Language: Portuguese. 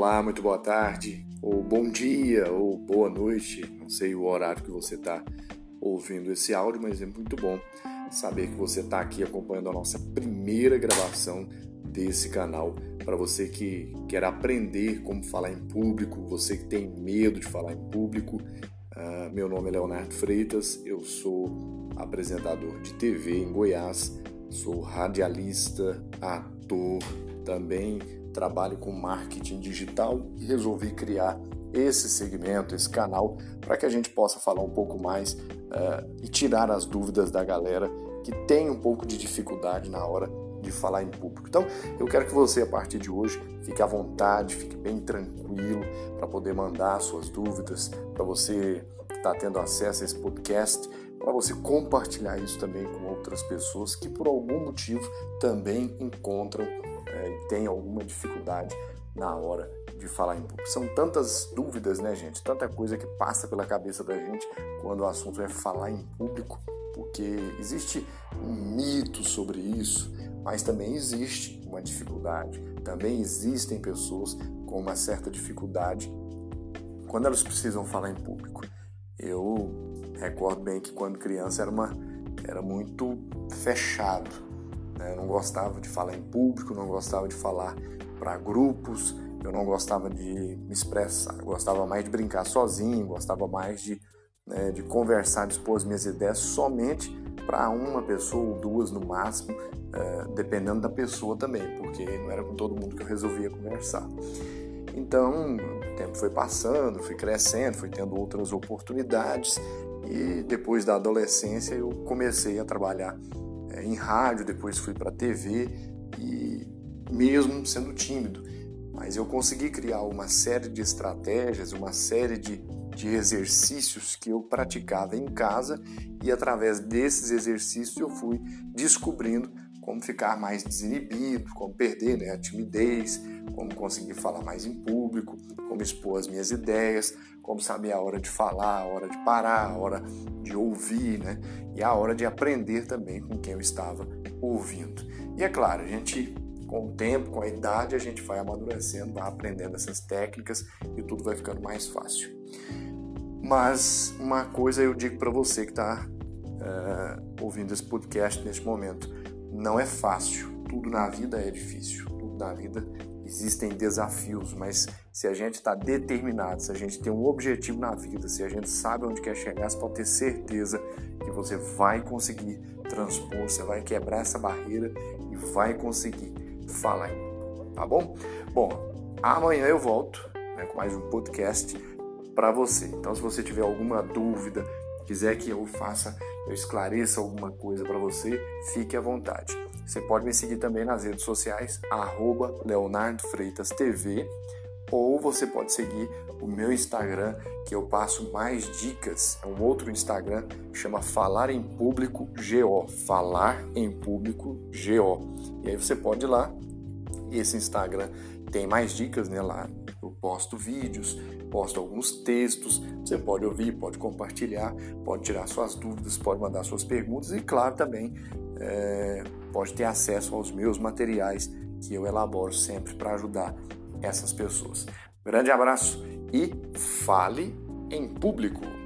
Olá, muito boa tarde, ou bom dia, ou boa noite. Não sei o horário que você está ouvindo esse áudio, mas é muito bom saber que você está aqui acompanhando a nossa primeira gravação desse canal. Para você que quer aprender como falar em público, você que tem medo de falar em público, uh, meu nome é Leonardo Freitas, eu sou apresentador de TV em Goiás, sou radialista, ator, também trabalho com marketing digital e resolvi criar esse segmento, esse canal, para que a gente possa falar um pouco mais uh, e tirar as dúvidas da galera que tem um pouco de dificuldade na hora de falar em público. Então, eu quero que você, a partir de hoje, fique à vontade, fique bem tranquilo para poder mandar suas dúvidas, para você estar tá tendo acesso a esse podcast, para você compartilhar isso também com outras pessoas que, por algum motivo, também encontram é, tem alguma dificuldade na hora de falar em público. São tantas dúvidas, né, gente? Tanta coisa que passa pela cabeça da gente quando o assunto é falar em público, porque existe um mito sobre isso, mas também existe uma dificuldade. Também existem pessoas com uma certa dificuldade quando elas precisam falar em público. Eu recordo bem que quando criança era uma era muito fechado? Eu não gostava de falar em público, não gostava de falar para grupos, eu não gostava de me expressar, eu gostava mais de brincar sozinho, gostava mais de, né, de conversar, de expor as minhas ideias somente para uma pessoa ou duas no máximo, é, dependendo da pessoa também, porque não era com todo mundo que eu resolvia conversar. Então, o tempo foi passando, fui crescendo, fui tendo outras oportunidades e depois da adolescência eu comecei a trabalhar é, em rádio, depois fui para TV e mesmo sendo tímido, mas eu consegui criar uma série de estratégias, uma série de, de exercícios que eu praticava em casa e através desses exercícios eu fui descobrindo como ficar mais desinibido, como perder né, a timidez, como conseguir falar mais em público, como expor as minhas ideias, como saber a hora de falar, a hora de parar, a hora de ouvir, né? E a hora de aprender também com quem eu estava ouvindo. E é claro, a gente com o tempo, com a idade, a gente vai amadurecendo, vai aprendendo essas técnicas e tudo vai ficando mais fácil. Mas uma coisa eu digo para você que está uh, eh, ouvindo esse podcast neste momento: não é fácil. Tudo na vida é difícil. Tudo na vida existem desafios, mas se a gente está determinado, se a gente tem um objetivo na vida, se a gente sabe onde quer chegar, você pode ter certeza que você vai conseguir transpor, você vai quebrar essa barreira e vai conseguir falar, tá bom? Bom, amanhã eu volto né, com mais um podcast para você. Então, se você tiver alguma dúvida, quiser que eu faça, eu esclareça alguma coisa para você, fique à vontade. Você pode me seguir também nas redes sociais, arroba Leonardo Freitas TV, ou você pode seguir o meu Instagram, que eu passo mais dicas. É um outro Instagram que chama Falar em Público GO. Falar em Público GO. E aí você pode ir lá. Esse Instagram tem mais dicas né, lá. Eu posto vídeos, posto alguns textos. Você pode ouvir, pode compartilhar, pode tirar suas dúvidas, pode mandar suas perguntas e, claro, também é, pode ter acesso aos meus materiais que eu elaboro sempre para ajudar essas pessoas. Grande abraço e fale em público!